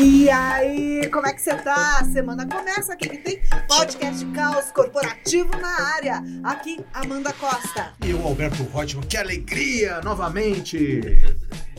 E aí, como é que você tá? A semana começa aqui que tem podcast Caos Corporativo na área. Aqui, Amanda Costa. E o Alberto Rotman, que alegria novamente!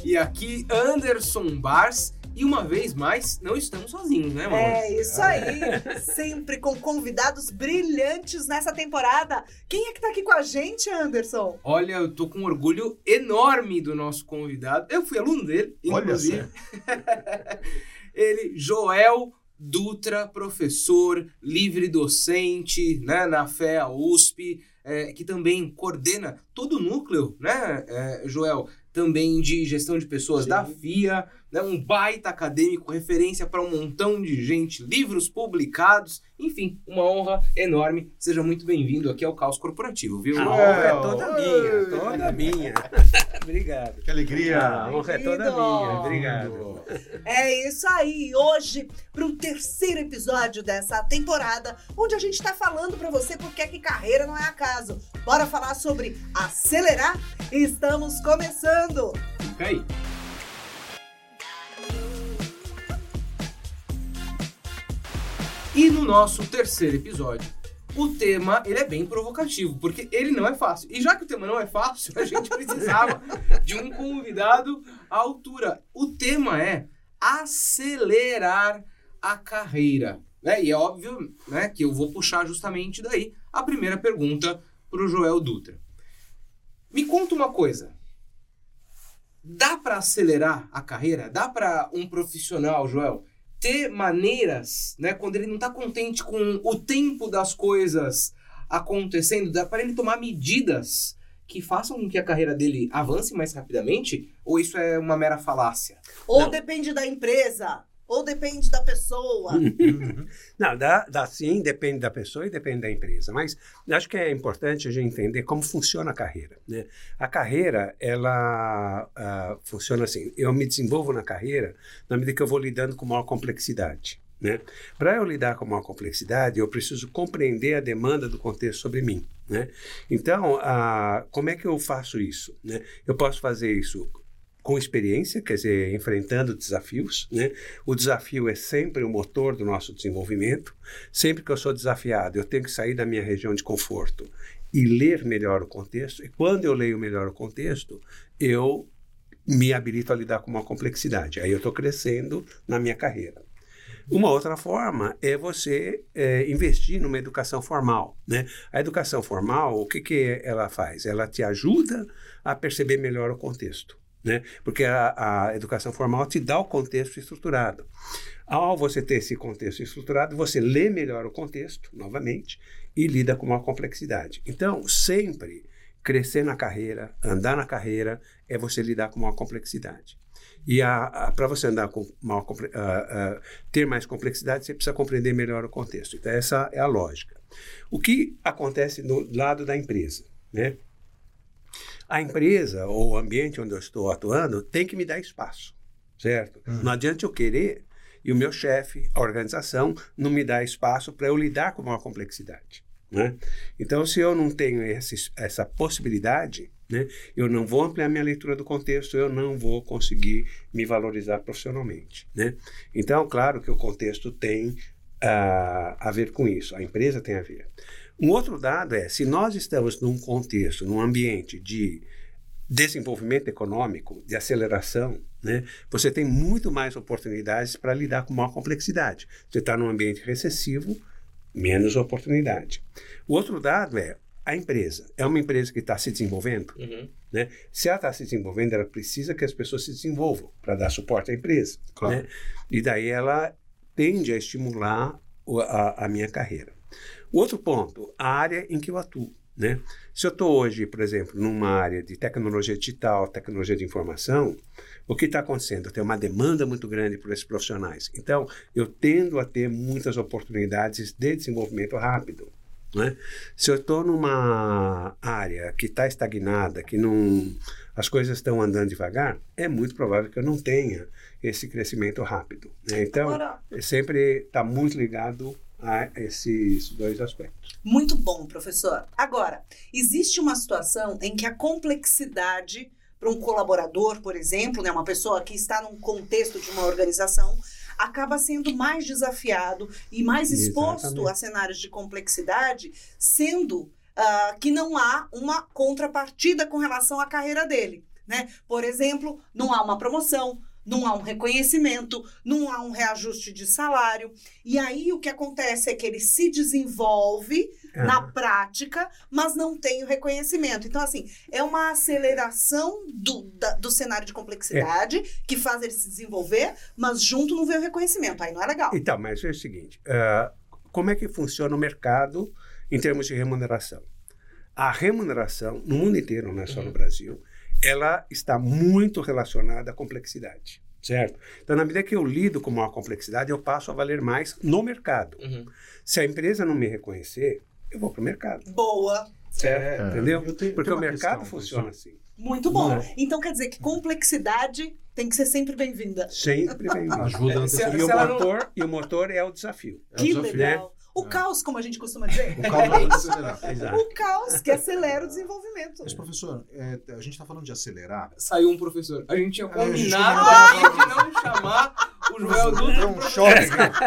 E aqui, Anderson Bars. E uma vez mais, não estamos sozinhos, né, mano? É isso aí. Sempre com convidados brilhantes nessa temporada. Quem é que tá aqui com a gente, Anderson? Olha, eu tô com um orgulho enorme do nosso convidado. Eu fui aluno dele, inclusive. Ele, Joel Dutra, professor, livre docente, né, na FEA USP, é, que também coordena todo o núcleo, né, é, Joel? Também de gestão de pessoas Sim. da FIA, né, um baita acadêmico, referência para um montão de gente, livros publicados, enfim, uma honra enorme. Seja muito bem-vindo aqui ao Caos Corporativo, viu? A honra é toda minha, toda minha. Obrigado. Que alegria! A honra é toda minha, obrigado. É isso aí. Hoje, para o terceiro episódio dessa temporada, onde a gente está falando para você porque é que carreira não é acaso. Bora falar sobre acelerar? Estamos começando. Fica aí. E no nosso terceiro episódio, o tema ele é bem provocativo, porque ele não é fácil. E já que o tema não é fácil, a gente precisava de um convidado à altura. O tema é acelerar a carreira. Né? E é óbvio né, que eu vou puxar justamente daí a primeira pergunta para o Joel Dutra. Me conta uma coisa. Dá para acelerar a carreira? Dá para um profissional, Joel, ter maneiras, né, quando ele não está contente com o tempo das coisas acontecendo, dá para ele tomar medidas que façam com que a carreira dele avance mais rapidamente? Ou isso é uma mera falácia? Ou Não. depende da empresa, ou depende da pessoa. Uhum. Não, dá, dá sim, depende da pessoa e depende da empresa. Mas acho que é importante a gente entender como funciona a carreira. Né? A carreira, ela ah, funciona assim. Eu me desenvolvo na carreira na medida que eu vou lidando com maior complexidade. Né? Para eu lidar com maior complexidade, eu preciso compreender a demanda do contexto sobre mim. Né? Então, ah, como é que eu faço isso? Né? Eu posso fazer isso com experiência, quer dizer, enfrentando desafios. Né? O desafio é sempre o motor do nosso desenvolvimento. Sempre que eu sou desafiado, eu tenho que sair da minha região de conforto e ler melhor o contexto. E quando eu leio melhor o contexto, eu me habilito a lidar com uma complexidade. Aí eu estou crescendo na minha carreira. Uma outra forma é você é, investir numa educação formal. Né? A educação formal, o que, que ela faz? Ela te ajuda a perceber melhor o contexto. Né? Porque a, a educação formal te dá o contexto estruturado. Ao você ter esse contexto estruturado, você lê melhor o contexto, novamente, e lida com uma complexidade. Então, sempre crescer na carreira, andar na carreira, é você lidar com uma complexidade. E para você andar com ah, ah, ter mais complexidade, você precisa compreender melhor o contexto. Então, essa é a lógica. O que acontece no lado da empresa? Né? A empresa ou o ambiente onde eu estou atuando tem que me dar espaço, certo? Não adianta eu querer e o meu chefe, a organização, não me dá espaço para eu lidar com uma complexidade. Né? Então, se eu não tenho esse, essa possibilidade, né, eu não vou ampliar minha leitura do contexto, eu não vou conseguir me valorizar profissionalmente. Né? Então, claro que o contexto tem ah, a ver com isso, a empresa tem a ver. Um outro dado é, se nós estamos num contexto, num ambiente de desenvolvimento econômico, de aceleração, né, você tem muito mais oportunidades para lidar com maior complexidade. Você está num ambiente recessivo, menos oportunidade. O outro dado é a empresa. É uma empresa que está se desenvolvendo. Né? Se ela está se desenvolvendo, ela precisa que as pessoas se desenvolvam para dar suporte à empresa. Claro. né? E daí ela tende a estimular a, a minha carreira. O outro ponto, a área em que eu atuo. Né? Se eu estou hoje, por exemplo, numa área de tecnologia digital, tecnologia de informação, o que está acontecendo? Tem uma demanda muito grande por esses profissionais. Então, eu tendo a ter muitas oportunidades de desenvolvimento rápido. Né? Se eu estou numa área que está estagnada, que não, as coisas estão andando devagar, é muito provável que eu não tenha esse crescimento rápido. né? Então, Agora, sempre está muito ligado a esses dois aspectos. Muito bom, professor. Agora, existe uma situação em que a complexidade para um colaborador, por exemplo, né, uma pessoa que está num contexto de uma organização, acaba sendo mais desafiado e mais exposto Exatamente. a cenários de complexidade, sendo ah, que não há uma contrapartida com relação à carreira dele. Né? Por exemplo, não há uma promoção, não há um reconhecimento, não há um reajuste de salário. E aí o que acontece é que ele se desenvolve Ah, na prática, mas não tem o reconhecimento. Então, assim, é uma aceleração do, da- do cenário de complexidade que faz ele se desenvolver, mas junto não vem o reconhecimento. Aí não é legal. Então, mas é o seguinte: ah, como é que funciona o mercado em termos de remuneração? A remuneração, no mundo inteiro, não é só no Brasil, ela está muito relacionada à complexidade, certo? Então, na medida que eu lido com maior complexidade, eu passo a valer mais no mercado. Uhum. Se a empresa não me reconhecer, eu vou para o mercado, Boa. certo? É. Entendeu? Eu tenho- Porque o mercado questão, funciona assim. Muito bom. Não Então quer dizer que complexidade tem que ser sempre bem-vinda. Sempre vem Ajuda Se- antecipar. E o, não- motor, e o motor é o desafio. É que desafio. legal. O É. caos, como a gente costuma dizer. O acelerar. Exato. O caos que acelera o desenvolvimento. Mas, professor, é, a gente está falando de acelerar. Saiu um professor. A gente tinha É, a gente combinado aqui de não chamar o Joel Dutra. É um choque.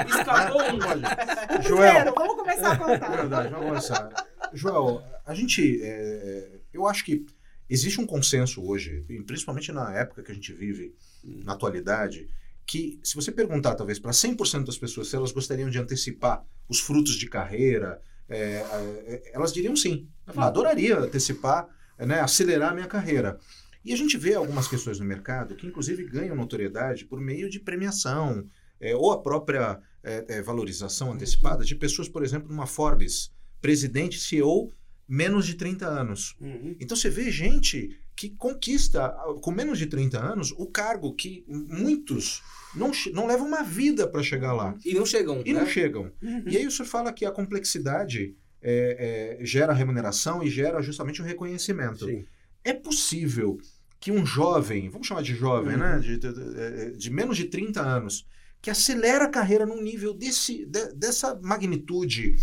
Escapou um. Olha, Primeiro, Joel, vamos começar a é contar. verdade, vamos começar. Joel, a gente, é, eu acho que existe um consenso hoje, principalmente na época que a gente vive, na atualidade, que se você perguntar talvez para 100% das pessoas se elas gostariam de antecipar os frutos de carreira, é, é, elas diriam sim. Ela fala, adoraria antecipar, né, acelerar a minha carreira. E a gente vê algumas questões no mercado que, inclusive, ganham notoriedade por meio de premiação, é, ou a própria é, é, valorização antecipada de pessoas, por exemplo, numa Forbes, presidente, CEO, menos de 30 anos. Uhum. Então você vê gente que conquista, com menos de 30 anos, o cargo que muitos não, não levam uma vida para chegar lá. E não chegam. E né? não chegam. Uhum. E aí o senhor fala que a complexidade é, é, gera remuneração e gera justamente o reconhecimento. Sim. É possível que um jovem, vamos chamar de jovem, Uhum. né? De, de- de- de menos de 30 anos, que acelera a carreira num nível desse, de- dessa magnitude,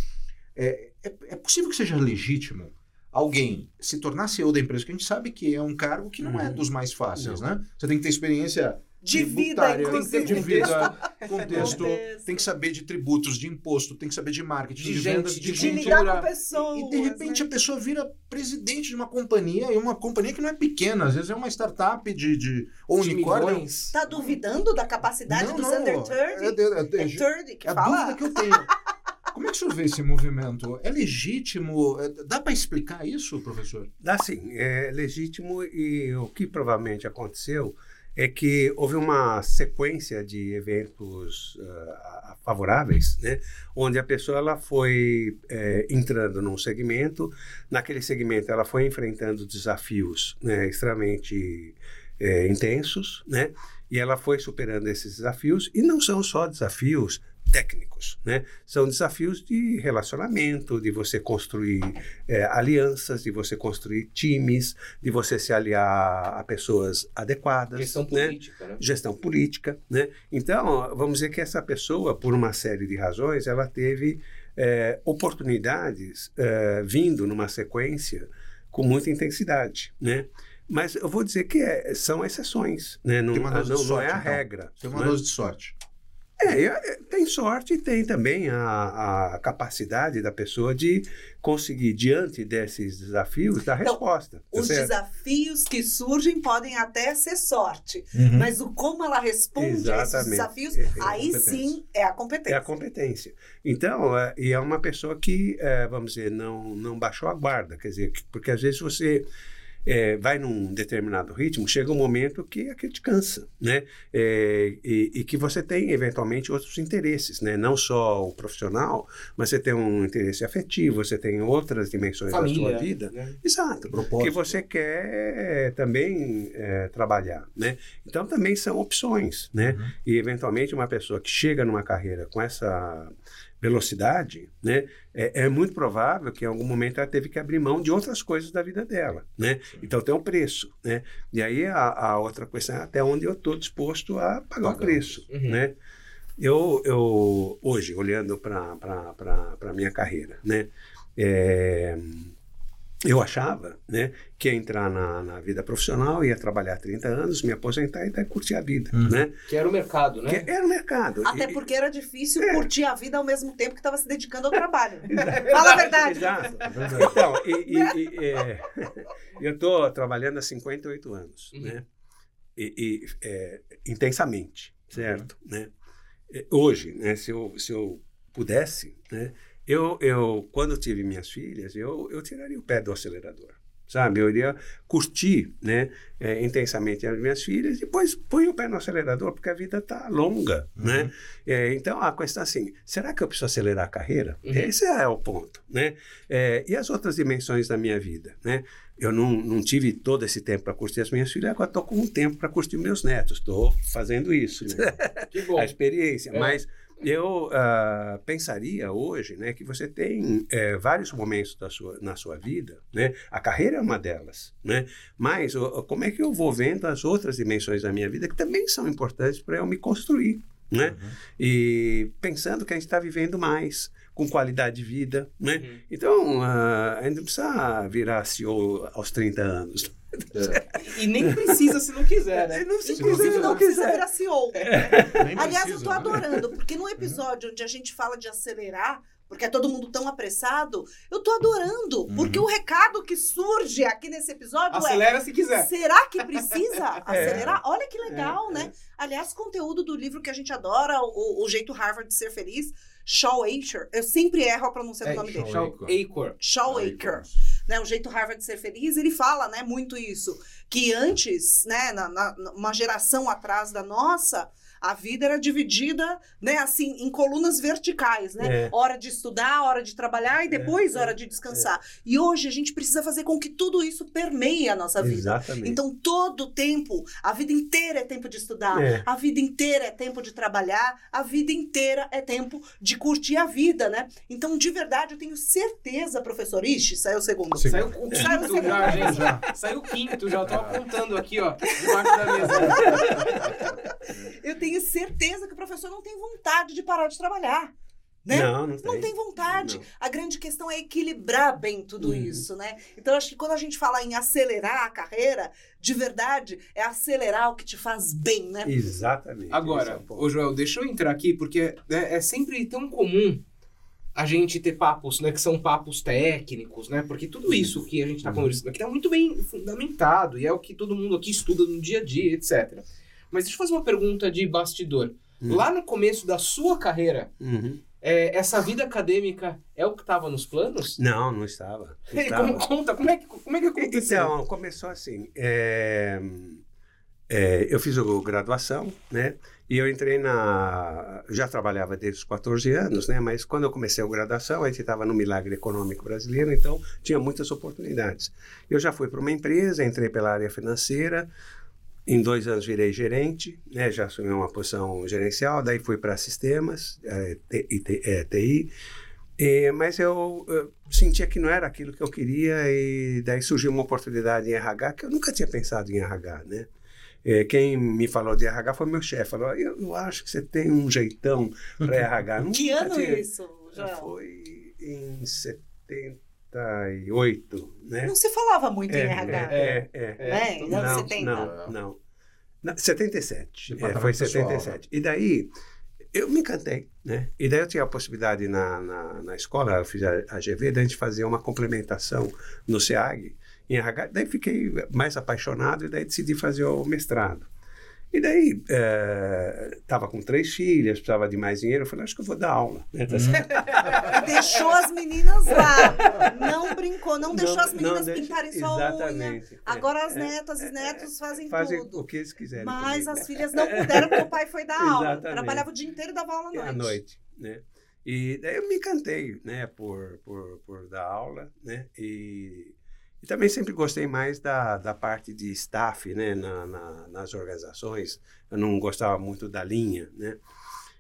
é, é, é possível que seja legítimo alguém se tornar CEO da empresa, que a gente sabe que é um cargo que não é Uhum. dos mais fáceis, Não. né? Você tem que ter experiência De vida, inclusive. de vida, contexto, Contexto. tem que saber de tributos, de imposto, tem que saber de marketing, de, De gente, vendas, de de, De lidar com pessoas. E de repente né? a pessoa vira presidente de uma companhia, e uma companhia que não é pequena, às vezes é uma startup de, de ou De unicórnio. milhões. Tá duvidando da capacidade Não, dos não, under é, 30? é, é, É é, 30 que é a fala? dúvida que eu tenho. Como é que o senhor vê esse movimento? É legítimo? É- Dá para explicar isso, professor? Dá sim, é legítimo e o que provavelmente aconteceu é que houve uma sequência de eventos ah, favoráveis, né, onde a pessoa ela foi eh, entrando num segmento, naquele segmento ela foi enfrentando desafios né, extremamente eh, intensos, né, e ela foi superando esses desafios e não são só desafios técnicos, né? São desafios de relacionamento, de você construir eh, alianças, de você construir times, de você se aliar a pessoas adequadas, Questão né? política, né? gestão política, né? Então, vamos dizer que essa pessoa, por uma série de razões, ela teve eh, oportunidades eh, vindo numa sequência com muita intensidade, né? Mas eu vou dizer que é- são exceções, né? Não, Tem uma dose de não, não é sorte, a então. regra. Tem uma né? dose de sorte. É, é, tem sorte e tem também a, a capacidade da pessoa de conseguir, diante desses desafios, dar Então, resposta. tá Os certo? desafios que surgem podem até ser sorte, mas o como ela responde a esses Exatamente. desafios, É- é aí sim é a É competência. a competência. Então, é, e é uma pessoa que, é, vamos dizer, não, não baixou a guarda. Quer dizer, que- porque às vezes você é, vai num determinado ritmo, chega um momento que aquilo te cansa, né? É, e, e que você tem, eventualmente, outros interesses, né? Não só o profissional, mas você tem um interesse afetivo, você tem outras dimensões da Família. sua vida. né? Exato. Propósito. Que você quer é, também é, trabalhar, né? Então também são opções, né? Uhum. E eventualmente uma pessoa que chega numa carreira com essa velocidade, né? É, é muito provável que em algum momento ela teve que abrir mão de outras coisas da vida dela, né? Então tem um preço, né? E aí a, a outra questão é até onde eu estou disposto a pagar o Pagar o preço, Uhum. né? Eu, eu hoje olhando para para minha carreira, né? É, eu achava né, que ia entrar na, na, vida profissional, ia trabalhar 30 anos, me aposentar e daí curtir a vida. Uhum. Né? Que era o mercado, né? Que era o mercado. Até e, porque era difícil é. curtir a vida ao mesmo tempo que estava se dedicando ao trabalho. Fala a verdade. Exato. Então, e, e, é, eu estou trabalhando há 58 anos, uhum. né? E, é, intensamente, certo? Uhum. Né? É, hoje, né, se, eu, se eu pudesse, né, eu, eu, quando eu tive minhas filhas, eu, eu tiraria o pé do acelerador, sabe? Eu iria curtir, né, é, intensamente as minhas filhas e depois põe o pé no acelerador, porque a vida está longa, uhum. né? É, então, a questão é assim, será que eu preciso acelerar a carreira? Uhum. Esse é o ponto, né? É, e as outras dimensões da minha vida, né? Eu não, não tive todo esse tempo para curtir as minhas filhas, agora estou com um tempo para curtir meus netos. Estou fazendo isso, né? a experiência. É. Mas eu uh, pensaria hoje né, que você tem é, vários momentos da sua, na sua vida, né? a carreira é uma delas, né? mas uh, como é que eu vou vendo as outras dimensões da minha vida que também são importantes para eu me construir? Né? Uhum. E pensando que a gente está vivendo mais, com qualidade de vida. Né? Uhum. Então, uh, a gente não precisa virar CEO aos 30 anos. É. E nem precisa se não quiser, né? Não se Inclusive, não, não precisa virar CEO. Né? Aliás, eu estou né? adorando, porque no episódio onde a gente fala de acelerar, porque é todo mundo tão apressado, eu tô adorando, uhum. porque o recado que surge aqui nesse episódio Acelera é... Acelera se quiser. Será que precisa acelerar? É. Olha que legal, é, né? É. Aliás, conteúdo do livro que a gente adora, o, o Jeito Harvard de Ser Feliz, Shaw Acher, eu sempre erro a pronúncia do é, nome dele. Shaw Acher. Shaw Acher né, o jeito Harvard de ser feliz, ele fala, né, muito isso, que antes, né, na, na, uma geração atrás da nossa, a vida era dividida, né, assim, em colunas verticais, né? É. Hora de estudar, hora de trabalhar e é, depois é, hora de descansar. É. E hoje a gente precisa fazer com que tudo isso permeie a nossa vida. Exatamente. Então, todo o tempo, a vida inteira é tempo de estudar, é. a vida inteira é tempo de trabalhar, a vida inteira é tempo de curtir a vida, né? Então, de verdade, eu tenho certeza, professor, ixi, saiu o segundo. Saiu o quinto saiu o segundo. já, gente. Já. Saiu o quinto, já. Eu tô apontando aqui, ó, debaixo da mesa. eu tenho tenho certeza que o professor não tem vontade de parar de trabalhar. Né? Não, não tem. Não tem vontade. Não. A grande questão é equilibrar bem tudo uhum. isso, né? Então, acho que quando a gente fala em acelerar a carreira, de verdade, é acelerar o que te faz bem, né? Exatamente. Agora, é ô Joel, deixa eu entrar aqui, porque né, é sempre tão comum a gente ter papos, né, que são papos técnicos, né? Porque tudo isso que a gente está uhum. conversando aqui está muito bem fundamentado e é o que todo mundo aqui estuda no dia a dia, etc. Mas deixa eu fazer uma pergunta de bastidor. Uhum. Lá no começo da sua carreira, uhum. é, essa vida acadêmica é o que estava nos planos? Não, não estava. Não estava. Como, conta, como é, que, como é que aconteceu? Então, começou assim. É, é, eu fiz a graduação, né? E eu entrei na. Já trabalhava desde os 14 anos, né? Mas quando eu comecei a graduação, a gente estava no milagre econômico brasileiro, então tinha muitas oportunidades. Eu já fui para uma empresa, entrei pela área financeira, em dois anos virei gerente, né, já assumi uma posição gerencial, daí fui para sistemas, é, TI, é, TI e, mas eu, eu, sentia que não era aquilo que eu queria e daí surgiu uma oportunidade em RH que eu nunca tinha pensado em RH, né? É, quem me falou de RH foi meu chefe, falou, eu, eu, acho que você tem um jeitão para RH. que ano tinha... isso, Joel? Foi em 70 78, né? Não se falava muito é, em RH. É, é. é. Né? Não, 70. Não, não. não. 77. É, foi 77. E daí, eu me encantei, né? E daí eu tinha a possibilidade na, na, na escola, eu fiz a, a GV, da gente fazer uma complementação no SEAG, em RH. Daí fiquei mais apaixonado e daí decidi fazer o mestrado. E daí, estava é, com três filhas, precisava de mais dinheiro. Eu falei, acho que eu vou dar aula. Né? Hum. deixou as meninas lá. Não brincou, não, não deixou as meninas deixa, pintarem só a unha. Agora as é, netas e é, netos fazem, fazem tudo. o que eles quiserem. Mas comigo. as filhas não puderam, porque o pai foi dar aula. Trabalhava o dia inteiro e dava aula à noite. À noite, né? E daí eu me encantei, né, por, por, por dar aula, né? E e também sempre gostei mais da, da parte de staff, né, na, na, nas organizações. Eu não gostava muito da linha, né.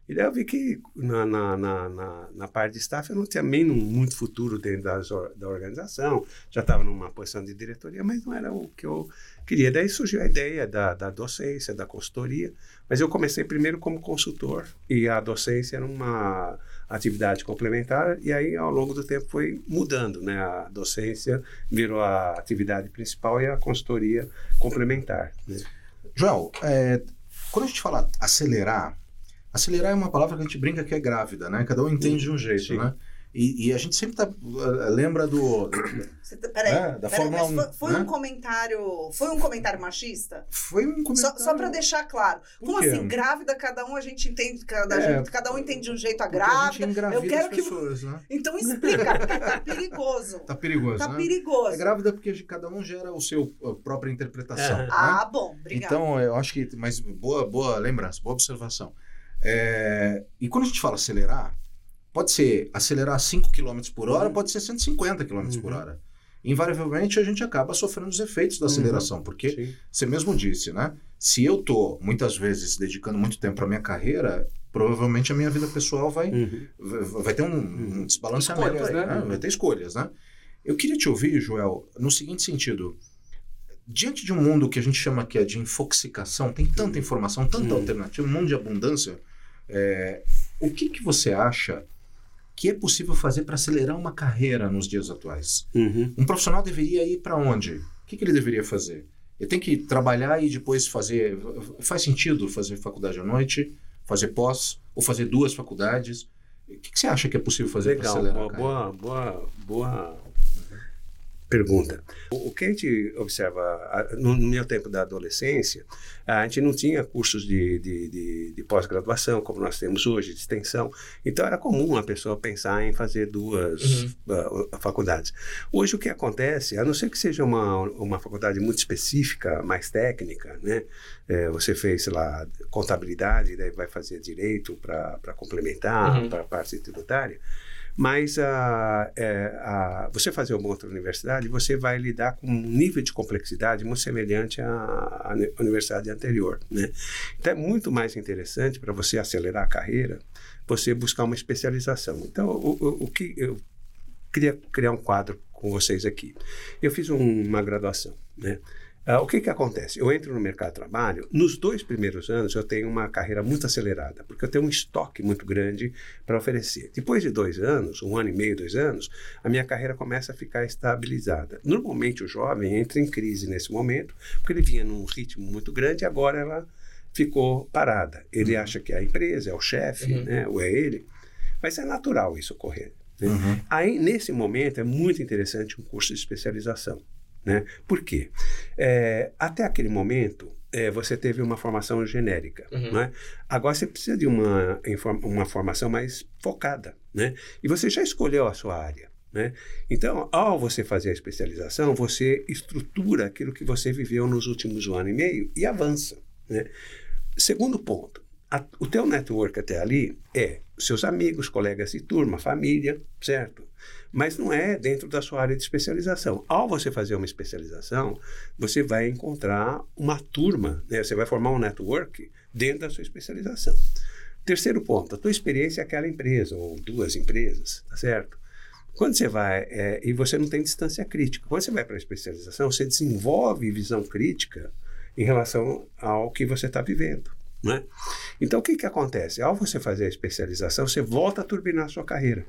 E daí eu vi que na, na, na, na parte de staff eu não tinha nem muito futuro dentro das, da organização. Já estava numa posição de diretoria, mas não era o que eu queria. Daí surgiu a ideia da, da docência, da consultoria. Mas eu comecei primeiro como consultor e a docência era uma atividade complementar e aí ao longo do tempo foi mudando, né? A docência virou a atividade principal e a consultoria complementar. Né? Joel, é, quando a gente fala acelerar, acelerar é uma palavra que a gente brinca que é grávida, né? Cada um entende de um jeito, Sim. né? E, e a gente sempre tá, uh, lembra do. Você tá- Peraí, É, da peraí, Fórmula mas 1, foi, foi né? um comentário. Foi um comentário machista? Foi um Só, comentário. só para deixar claro. Como assim, grávida, cada um a gente entende, cada, É, gente- cada um entende de um jeito a a grávida. engravida Eu quero que- pessoas, né? Então explica, porque tá perigoso. Tá perigoso, Tá né? perigoso. É grávida porque cada um gera o seu a própria interpretação. É. né? Ah, bom, obrigada. Então, eu acho que. Mas boa, boa lembrança, boa observação. É, e quando a gente fala acelerar, pode ser acelerar 5 km por hora, Uhum. pode ser 150 km por Uhum. hora. Invariavelmente a gente acaba sofrendo os efeitos da Uhum. aceleração, porque Sim. você mesmo disse, né? Se eu tô muitas vezes dedicando muito tempo para minha carreira, provavelmente a minha vida pessoal vai, Uhum. vai, ter um, um desbalanceamento, Escolhas, aí, né? Vai ter escolhas, né? Eu queria te ouvir, Joel, no seguinte sentido. Diante de um mundo que a gente chama que é de infoxicação, tem tanta informação, tanta alternativa, um mundo de abundância, é, o que, que você acha que é possível fazer para acelerar uma carreira nos dias atuais? Uhum. Um profissional deveria ir para onde? O que, que ele deveria fazer? Ele tem que trabalhar e depois fazer. Faz sentido fazer faculdade à noite, fazer pós, ou fazer duas faculdades? O que, que você acha que é possível fazer para Legal, acelerar? carreira? boa, boa, boa pergunta. O, que a gente observa no, meu tempo da adolescência, a gente não tinha cursos de, de, de, de pós-graduação como nós temos hoje, de extensão. Então era comum a pessoa pensar em fazer duas Uhum. ah, faculdades. Hoje o que acontece, a não ser que seja uma, uma faculdade muito específica, mais técnica, né? É, você fez, sei lá, contabilidade, daí vai fazer direito para complementar, Uhum. para a parte tributária. Mas a, é, a- você fazer uma outra universidade, você vai lidar com um nível de complexidade muito semelhante à, à uni- universidade anterior. Né? Então é muito mais interessante para você acelerar a carreira, você buscar uma especialização. Então, o, o- o que eu queria criar um quadro com vocês aqui. Eu fiz um- uma graduação, né? Ah, o que que acontece? Eu entro no mercado de trabalho, nos dois primeiros anos eu tenho uma carreira muito acelerada, porque eu tenho um estoque muito grande para oferecer. Depois de dois anos, um ano e meio, dois anos, a minha carreira começa a ficar estabilizada. Normalmente o jovem entra em crise nesse momento, porque ele vinha num ritmo muito grande e agora ela ficou parada. Ele acha que é a empresa, é o chefe, Uhum. né? ou é ele. Mas é natural isso ocorrer. né? Uhum. Aí, nesse momento, é muito interessante um curso de especialização. Né? Por quê? É, até aquele momento, é, você teve uma formação genérica. Uhum. Né? Agora, você precisa de uma, uma formação mais focada. Né? E você já escolheu a sua área. Né? Então, ao você fazer a especialização, você estrutura aquilo que você viveu nos últimos um ano e meio e avança. Né? Segundo ponto, a- o teu network até ali é seus amigos, colegas de turma, família, certo? Mas não é dentro da sua área de especialização. Ao você fazer uma especialização, você vai encontrar uma turma, né? você vai formar um network dentro da sua especialização. Terceiro ponto, a tua experiência é aquela empresa, ou duas empresas, tá certo? Quando você vai, é, e você não tem distância crítica, quando você vai para a especialização, você desenvolve visão crítica em relação ao que você está vivendo. Né? Então, o que, que acontece? Ao você fazer a especialização, você volta a turbinar a sua carreira.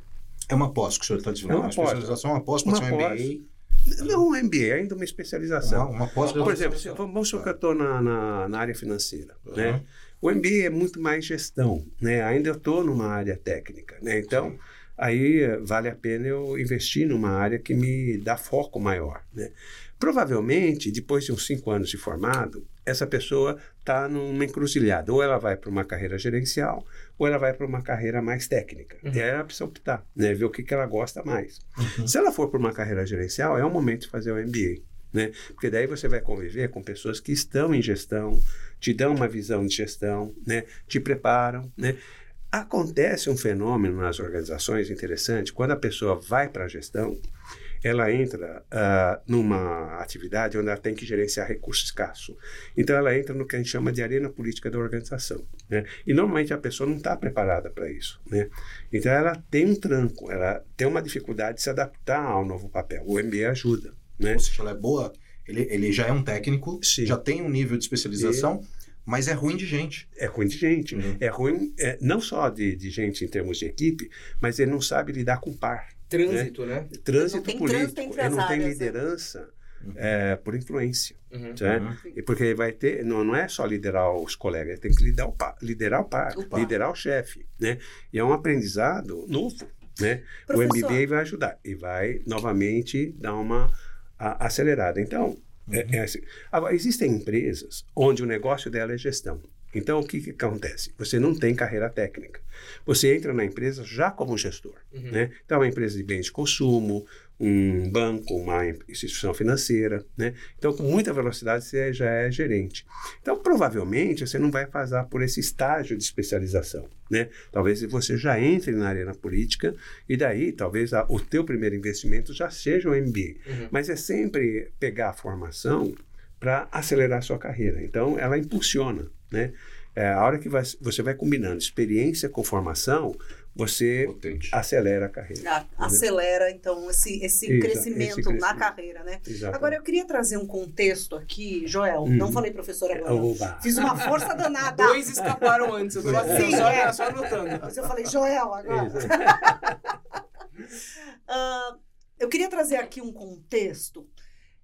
É uma pós que o senhor está dizendo. É uma uma especialização, uma pós, pode Uma ser um pós. MBA. Não um MBA, ainda uma especialização. Não, uma pós Por exemplo, vamos supor que eu estou na, na, na área financeira. Né? Uhum. O MBA é muito mais gestão. Né? Ainda eu estou numa área técnica. Né? Então, aí eh, vale a pena eu investir numa área que me dá foco maior. Né? Provavelmente, depois de uns cinco anos de formado, essa pessoa está numa encruzilhada. Ou ela vai para uma carreira gerencial, ou ela vai para uma carreira mais técnica. Uhum. E aí ela precisa optar, né? ver o que, que ela gosta mais. Se ela for para uma carreira gerencial, é o momento de fazer o MBA. Né? Porque daí você vai conviver com pessoas que estão em gestão, te dão uma visão de gestão, né? te preparam. Né? Acontece um fenômeno nas organizações interessante, quando a pessoa vai para a gestão, ela entra ah, numa atividade onde ela tem que gerenciar recurso escasso. Então, ela entra no que a gente chama de arena política da organização. Né? E, normalmente, a pessoa não está preparada para isso. Né? Então, ela tem um tranco, ela tem uma dificuldade de se adaptar ao novo papel. O MBA ajuda. Né? Ou seja, ela é boa, ele, ele já é um técnico, Sim. já tem um nível de especialização, mas é ruim de gente. É ruim de gente. Uhum. É ruim é, não só de, de gente em termos de equipe, mas ele não sabe lidar com par. Trânsito, né? Trânsito Não tem político. trânsito entre ele não tem áreas, né? liderança Uhum. é, por influência. Uhum. certo? Uhum. E porque ele vai ter, não, não é só liderar os colegas, ele tem que liderar o par, liderar o, par, O par. liderar o chefe, né? E é um aprendizado novo, né? O. MBA vai ajudar e vai novamente dar uma a- acelerada. Então, é- é assim. agora existem empresas onde o negócio dela é gestão. Então, o que, que acontece? Você não tem carreira técnica. Você entra na empresa já como gestor. Uhum. Né? Então, é uma empresa de bens de consumo, um banco, uma instituição financeira. Né? Então, com muita velocidade, você já é gerente. Então, provavelmente, você não vai passar por esse estágio de especialização. Né? Talvez você já entre na arena política e daí, talvez, a- o teu primeiro investimento já seja o MBA. Uhum. Mas é sempre pegar a formação para acelerar a sua carreira. Então, ela impulsiona, né? É, a hora que vai- você vai combinando experiência com formação, você Potente. acelera a carreira. A- acelera, então, esse, esse, Isso, crescimento esse na crescimento. carreira, né? Exatamente. Agora, eu queria trazer um contexto aqui, Joel. Uhum. Não falei professora agora. Oba. Fiz uma força danada. Dois escaparam antes, eu tô Sim, só, é. só anotando. Mas eu falei, Joel, agora. Ah, eu queria trazer aqui um contexto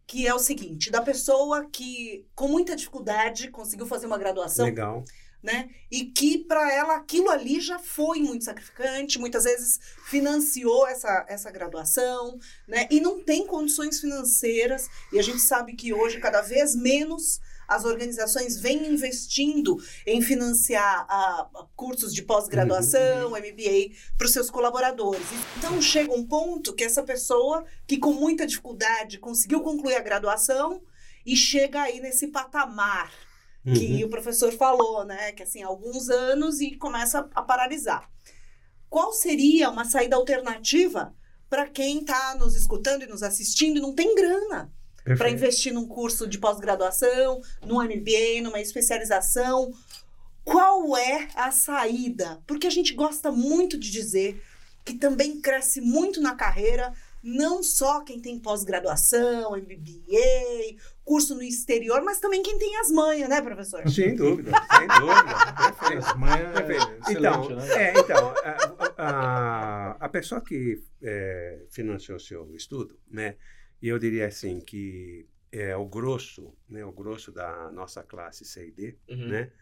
que é o seguinte, da pessoa que com muita dificuldade conseguiu fazer uma graduação, Legal. né? E que para ela aquilo ali já foi muito sacrificante, muitas vezes financiou essa, essa graduação, né? E não tem condições financeiras, e a gente sabe que hoje cada vez menos as organizações vêm investindo em financiar ah, cursos de pós-graduação, MBA, para os seus colaboradores. Então chega um ponto que essa pessoa que com muita dificuldade conseguiu concluir a graduação e chega aí nesse patamar que Uhum. o professor falou, né? Que assim, alguns anos e começa a paralisar. Qual seria uma saída alternativa para quem está nos escutando e nos assistindo e não tem grana para investir num curso de pós-graduação, num MBA, numa especialização? Qual é a saída? Porque a gente gosta muito de dizer que também cresce muito na carreira, não só quem tem pós-graduação, MBA, curso no exterior, mas também quem tem as manhas, né, professor? Sem dúvida, sem dúvida. Perfeito. Essa manhã é Perfeito. então, né? é, então a, a, a pessoa que é, financiou seu estudo, né, e eu diria assim que é o grosso, né, o grosso da nossa classe C e D, Uhum. né,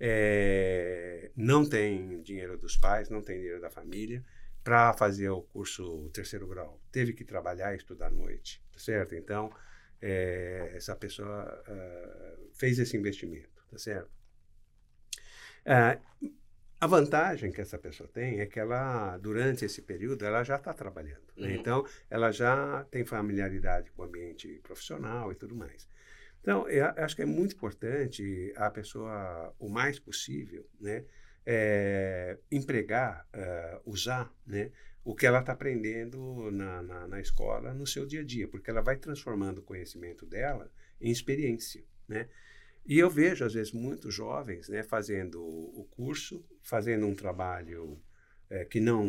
é, não tem dinheiro dos pais, não tem dinheiro da família para fazer o curso terceiro grau. Teve que trabalhar e estudar à noite, tá certo? Então, é, essa pessoa ah, fez esse investimento, tá certo? Ah, a vantagem que essa pessoa tem é que ela, durante esse período, ela já está trabalhando. Uhum. Então, ela já tem familiaridade com o ambiente profissional e tudo mais. Então, eu acho que é muito importante a pessoa, o mais possível, né, é, empregar, eh, usar, né, o que ela está aprendendo na, na, na escola no seu dia a dia, porque ela vai transformando o conhecimento dela em experiência, né? E eu vejo, às vezes, muitos jovens né, fazendo o curso, fazendo um trabalho eh, que não,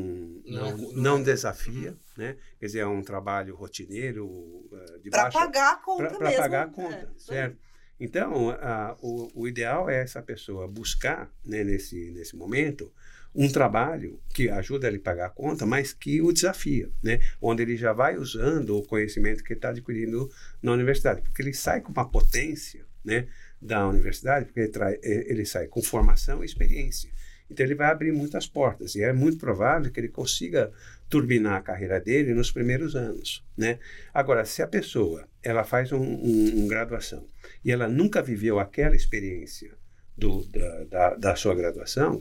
Não é não, cu- não, não é- desafia, né? quer dizer, é um trabalho rotineiro, eh, de Para pagar a conta para mesmo. pagar a né? conta, aí. certo? Então, a- o, o ideal é essa pessoa buscar, né, nesse, nesse momento, um trabalho que ajuda ele a pagar a conta, mas que o desafia, né? Onde ele já vai usando o conhecimento que está adquirindo na universidade, porque ele sai com uma potência, né, da universidade, porque ele, trai- ele sai com formação e experiência. Então, ele vai abrir muitas portas e é muito provável que ele consiga turbinar a carreira dele nos primeiros anos, né? Agora, se a pessoa ela faz um, um- um graduação e ela nunca viveu aquela experiência do, da, da, da sua graduação,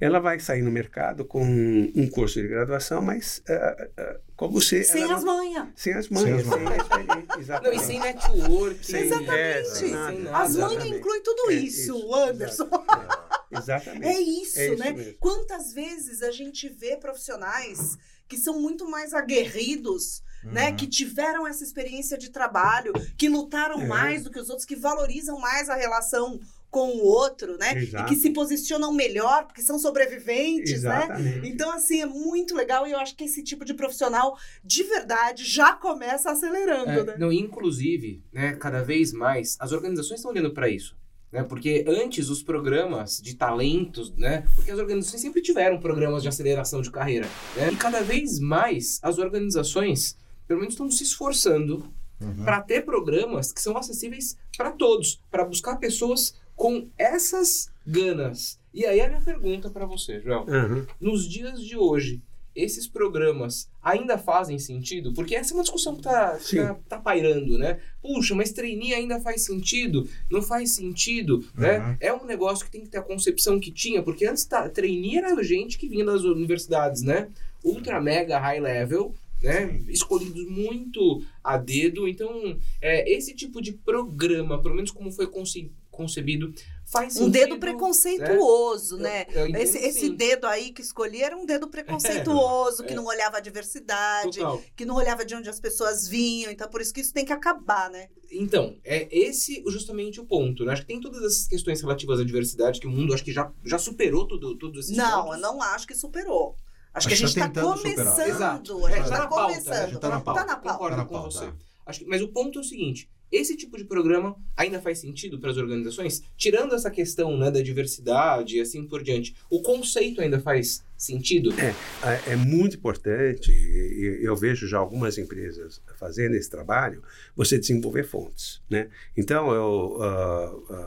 ela vai sair no mercado com um curso de graduação, mas ah, ah, como se Sem as não- manhas. sem as manhas, Sem as experiência, Não, exatamente. e sem network. Sem- Exatamente. é, sem nada. As manhas incluem tudo É, isso, isso, Anderson. Exatamente. É isso, É isso né? mesmo. Quantas vezes a gente vê profissionais que são muito mais aguerridos, né? Uhum. Que tiveram essa experiência de trabalho, que lutaram É. mais do que os outros, que valorizam mais a relação com o outro, né? Exato. E que se posicionam melhor, porque são sobreviventes, né? Exatamente. Então, assim, é muito legal e eu acho que esse tipo de profissional, de verdade, já começa acelerando, É, né? não, inclusive, né, cada vez mais, as organizações estão olhando para isso. Né? Porque antes os programas de talentos, né? Porque as organizações sempre tiveram programas de aceleração de carreira. Né? E cada vez mais as organizações, pelo menos, estão se esforçando Uhum. para ter programas que são acessíveis para todos, para buscar pessoas com essas ganas. E aí a minha pergunta para você, Joel. Aham. Nos dias de hoje, esses programas ainda fazem sentido? Porque essa é uma discussão que tá, Sim. tá, tá pairando, né? Puxa, mas trainee ainda faz sentido? Não faz sentido, né? Uhum. É um negócio que tem que ter a concepção que tinha, porque antes tá, trainee era gente que vinha das universidades, né? Ultra mega high level, né? Escolhidos muito a dedo. Então, é, esse tipo de programa, pelo menos como foi conce- concebido, faz Um sentido. dedo preconceituoso, né? Eu- eu entendo Esse, esse dedo aí que escolhi era um dedo preconceituoso, que É. não olhava a diversidade, Total. que não olhava de onde as pessoas vinham. Então, por isso que isso tem que acabar, né? Então, é esse justamente o ponto. Né? Acho que tem todas essas questões relativas à diversidade que o mundo acho que já, já superou tudo, todos esses Não, pontos. eu não acho que superou. Acho Acho que a que gente tá está superar. começando. Exato. A É, gente tá está começando. a gente tá na pauta. Tá na pauta. Concordo Tá na com pauta. você. Acho que, mas o ponto é o seguinte: esse tipo de programa ainda faz sentido para as organizações? Tirando essa questão né, da diversidade e assim por diante, o conceito ainda faz sentido? É, é muito importante, e eu vejo já algumas empresas fazendo esse trabalho, você desenvolver fontes. Né? Então, eu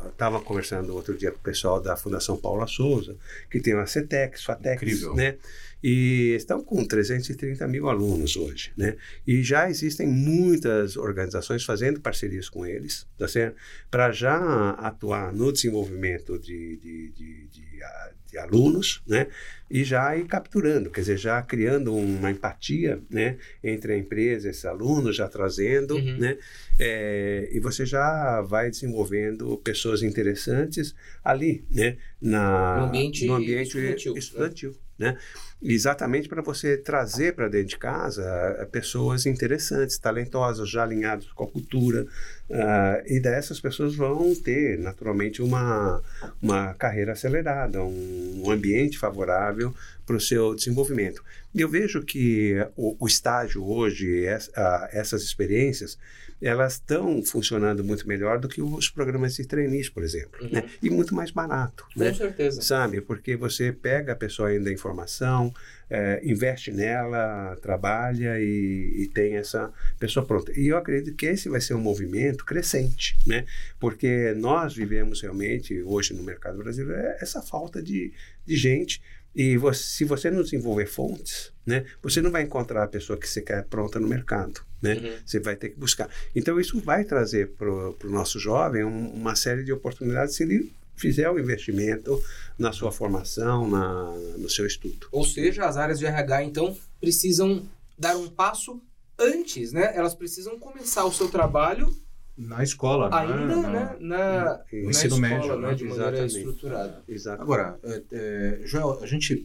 estava conversando outro dia com o pessoal da Fundação Paula Souza, que tem a CETEX, FATEX, Incrível. né? E estão com 330 mil alunos hoje, né? E já existem muitas organizações fazendo parcerias com eles, tá certo? Para já atuar no desenvolvimento de, de, de, de, a- alunos, né? E já ir capturando, quer dizer, já criando uma empatia, né? Entre a empresa e esses alunos, já trazendo, Uhum. né? É, e você já vai desenvolvendo pessoas interessantes ali, né? Na, No ambiente no ambiente estudantil, né? estudantil, né? Exatamente para você trazer para dentro de casa eh, pessoas interessantes, talentosas, já alinhadas com a cultura. ah, e dessas pessoas vão ter, naturalmente, uma, uma carreira acelerada, um, um ambiente favorável para o seu desenvolvimento. E eu vejo que o, o estágio hoje, es- ah, essas experiências, elas estão funcionando muito melhor do que os programas de trainees, por exemplo. Uhum. né? E muito mais barato. Com né? certeza. Sabe? Porque você pega a pessoa ainda a informação, eh, investe nela, trabalha e, e tem essa pessoa pronta. E eu acredito que esse vai ser um movimento crescente, né? Porque nós vivemos realmente, hoje no mercado brasileiro, é essa falta de, de gente. E você- se você não desenvolver fontes, né, você não vai encontrar a pessoa que você quer pronta no mercado. Né? Uhum. Você vai ter que buscar. Então, isso vai trazer para o nosso jovem um- uma série de oportunidades se ele fizer o investimento na sua formação, na, no seu estudo. Ou seja, as áreas de RH, então, precisam dar um passo antes, né? Elas precisam começar o seu trabalho Na escola, né? ainda Na- né? na, No na ensino escola, médio, né? né? De maneira Exatamente. estruturada. Exato. Agora, é, é, Joel, a gente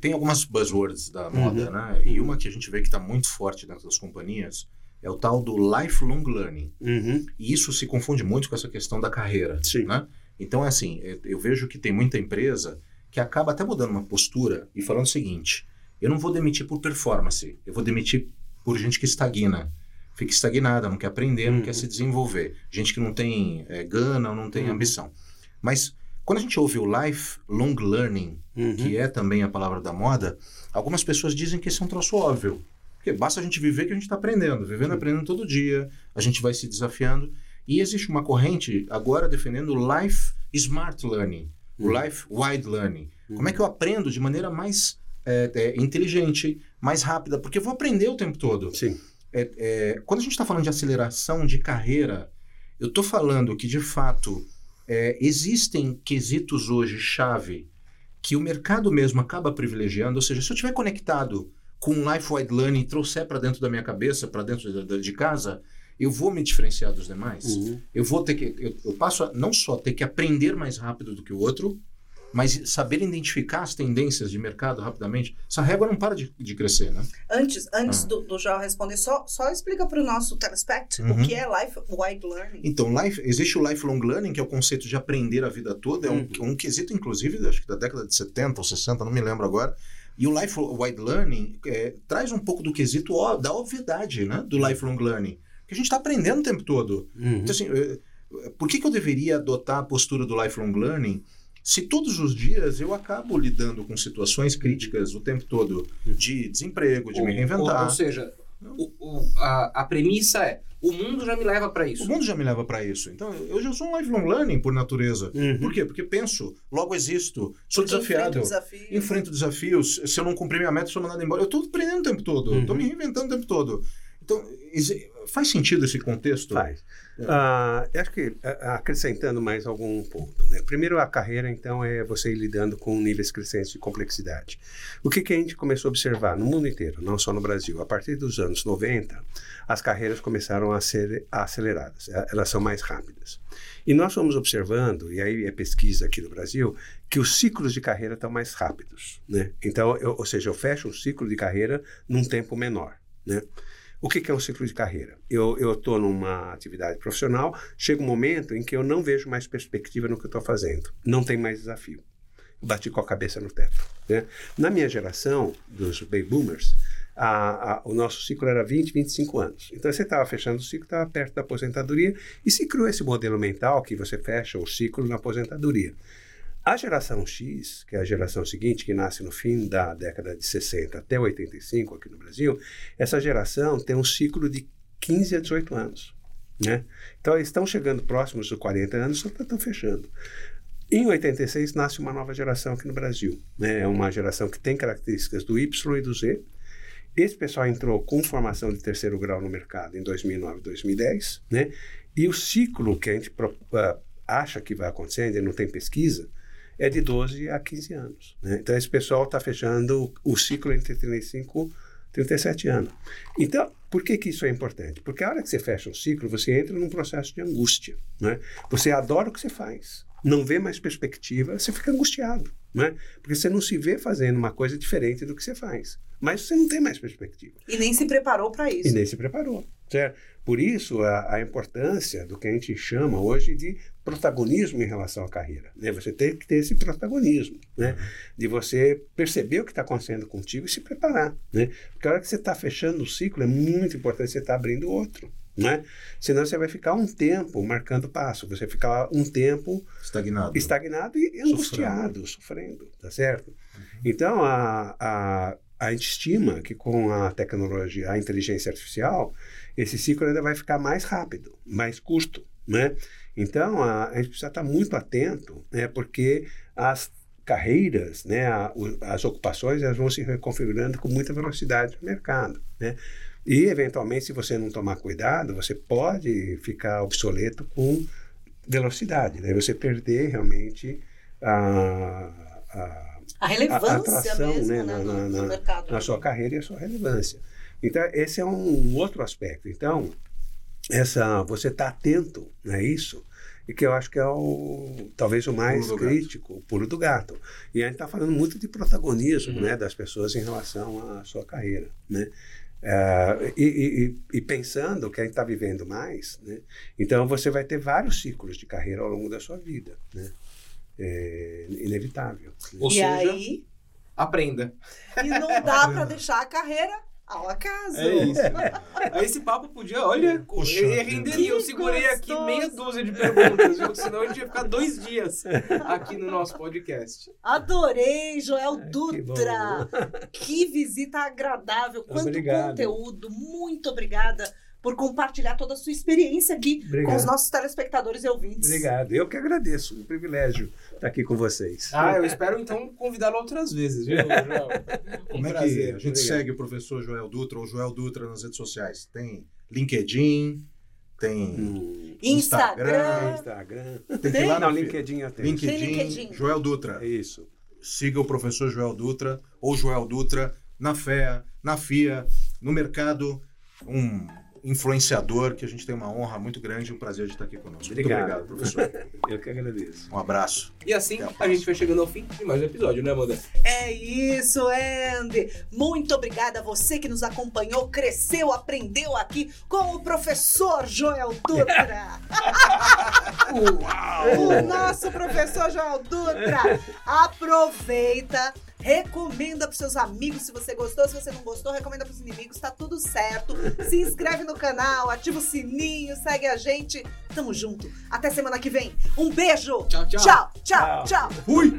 tem algumas buzzwords da Uhum. moda, né? E uma que a gente vê que está muito forte dentro das companhias é o tal do lifelong learning. Uhum. E isso se confunde muito com essa questão da carreira, Sim. né? Então, é assim, é, eu vejo que tem muita empresa que acaba até mudando uma postura e falando o seguinte, eu não vou demitir por performance, eu vou demitir por gente que estagna. Fica estagnada, não quer aprender, não Uhum. quer se desenvolver. Gente que não tem é, gana, não tem Uhum. ambição. Mas quando a gente ouve o lifelong learning, Uhum. que é também a palavra da moda, algumas pessoas dizem que esse é um troço óbvio. Porque basta a gente viver que a gente está aprendendo. Vivendo e aprendendo todo dia, a gente vai se desafiando. E existe uma corrente agora defendendo o Life Smart Learning, o Uhum. Life Wide Learning. Como é que eu aprendo de maneira mais é, é, inteligente, mais rápida? Porque eu vou aprender o tempo todo. Sim. É, é, quando a gente está falando de aceleração de carreira, eu estou falando que, de fato, é, existem quesitos hoje chave que o mercado mesmo acaba privilegiando. Ou seja, se eu estiver conectado com um Life Wide Learning e trouxer para dentro da minha cabeça, para dentro da- de casa, eu vou me diferenciar dos demais. Uhum. Eu vou ter que, eu, eu passo a não só ter que aprender mais rápido do que o outro, mas saber identificar as tendências de mercado rapidamente. Essa régua não para de, de crescer, né? Antes, antes Ah. do, do João responder, só, só explica para o nosso telespect Uhum. o que é Life Wide Learning. Então, life, existe o lifelong learning, que é o conceito de aprender a vida toda, é um, um quesito, inclusive, acho que da década de 70 ou 60, não me lembro agora. E o life wide learning é, traz um pouco do quesito ó- da obviedade, né? Do lifelong learning. Que a gente está aprendendo o tempo todo. Uhum. Então, assim, Por que, que eu deveria adotar a postura do lifelong learning se todos os dias eu acabo lidando com situações críticas o tempo todo de desemprego, de Ou- me reinventar? Ou, ou seja, o- o- a, a premissa é: o mundo já me leva para isso. O mundo já me leva para isso. Então, eu já sou um lifelong learning por natureza. Uhum. Por quê? Porque penso, logo existo, sou Porque desafiado. o desafio. enfrento desafios, se eu não cumprir minha meta, sou mandado embora. Eu estou aprendendo o tempo todo, estou me reinventando o tempo todo. Então, faz sentido esse contexto? Faz. É. Ah, acho que acrescentando mais algum ponto. Né? Primeiro, a carreira, então, é você ir lidando com níveis crescentes de complexidade. O que, que a gente começou a observar no mundo inteiro, não só no Brasil? A partir dos anos 90, as carreiras começaram a ser aceleradas, eh, elas são mais rápidas. E nós fomos observando, e aí é pesquisa aqui no Brasil, que os ciclos de carreira estão mais rápidos. Né? Então, eu- ou seja, eu fecho um ciclo de carreira num tempo menor. Né? O que, que é um ciclo de carreira? Eu estou numa atividade profissional, chega um momento em que eu não vejo mais perspectiva no que eu estou fazendo, não tem mais desafio. Bati com a cabeça no teto. Né? Na minha geração, dos baby boomers, a- a- o nosso ciclo era 20, 25 anos. Então você estava fechando o ciclo, estava perto da aposentadoria, e se criou esse modelo mental que você fecha o ciclo na aposentadoria. A geração X, que é a geração seguinte, que nasce no fim da década de 60 até 85 aqui no Brasil, essa geração tem um ciclo de 15 a 18 anos. Né? Então, eles estão chegando próximos dos 40 anos, só estão fechando. Em 86, nasce uma nova geração aqui no Brasil. Né? É uma geração que tem características do Y e do Z. Esse pessoal entrou com formação de terceiro grau no mercado em 2009 2010. Né? E o ciclo que a gente ah, acha que vai acontecer, ainda não tem pesquisa, é de 12 a 15 anos. né? Então, esse pessoal está fechando o ciclo entre 35 e 37 anos. Então, por que, que isso é importante? Porque a hora que você fecha um ciclo, você entra num processo de angústia. Né? Você adora o que você faz, não vê mais perspectiva, você fica angustiado. Né? Porque você não se vê fazendo uma coisa diferente do que você faz. Mas você não tem mais perspectiva. E nem se preparou para E isso. nem se preparou. Certo? Por isso, a, a importância do que a gente chama hoje de protagonismo em relação à carreira. Né? Você tem que ter esse protagonismo, né? de você perceber o que está acontecendo contigo e se preparar. Né? Porque a hora que você está fechando o ciclo, é muito importante você estar abrindo outro. Né? Senão você vai ficar um tempo marcando passo, você ficar um tempo Estagnado. estagnado e angustiado, sofrendo, tá certo? Então, a, a, a gente estima que com a tecnologia, a inteligência artificial, esse ciclo ainda vai ficar mais rápido, mais curto, né? Então, a, a gente precisa estar muito atento, né? Porque as carreiras, né, as ocupações, elas vão se reconfigurando com muita velocidade no mercado, né? E, eventualmente, se você não tomar cuidado, você pode ficar obsoleto com velocidade, né? Você perder realmente a, a, A relevância a atração, mesmo né, né, na- no, na- no na- mercado. na sua carreira e a sua relevância. Então, esse é um outro aspecto. Então, essa, você está atento a isso, e que eu acho que é o talvez o mais crítico, o pulo do gato. E a gente está falando muito de protagonismo Uhum. né, das pessoas em relação à sua carreira. Né? E, e- e- e pensando que a gente está vivendo mais, né? então você vai ter vários ciclos de carreira ao longo da sua vida. Né? É inevitável. Ou e seja, aí, aprenda. e não dá para deixar a carreira ao acaso. É isso. Aí esse papo podia, olha, Puxa ele vida. renderia. Eu segurei aqui gostoso. meia dúzia de perguntas, viu? senão a gente ia ficar dois dias aqui no nosso podcast. Adorei, Joel Ai, que Dutra. Que, visita agradável, quanto Obrigado. conteúdo. Muito obrigada por compartilhar toda a sua experiência aqui com os Obrigado. nossos telespectadores e ouvintes. Obrigado. Eu que agradeço. Um privilégio estar aqui com vocês. Ah, eu espero então convidá-lo outras vezes, viu, Joel? Um Como é que a gente obrigado. segue o professor Joel Dutra ou Joel Dutra nas redes sociais? Tem LinkedIn, tem Hum, Instagram. Instagram. Tem que ir lá Não, no LinkedIn eu tenho. LinkedIn, Tem LinkedIn. Joel Dutra. É isso. Siga o professor Joel Dutra ou Joel Dutra na FEA, na FIA, no mercado. Um influenciador que a gente tem uma honra muito grande e um prazer de estar aqui conosco. Obrigado. Muito obrigado, professor. Eu que agradeço. Um abraço. E assim a a gente vai chegando ao fim de mais um episódio, né, Amanda? É isso, Andy. Muito obrigada a você que nos acompanhou, cresceu, aprendeu aqui com o professor Joel Dutra. o nosso professor Joel Dutra. Aproveita. Recomenda para seus amigos se você gostou. Se você não gostou, recomenda para os inimigos. Tá tudo certo. Se inscreve no canal, ativa o sininho, segue a gente. Tamo junto. Até semana que vem. Um beijo. Tchau, tchau. Tchau, tchau, Tchau. tchau. Fui!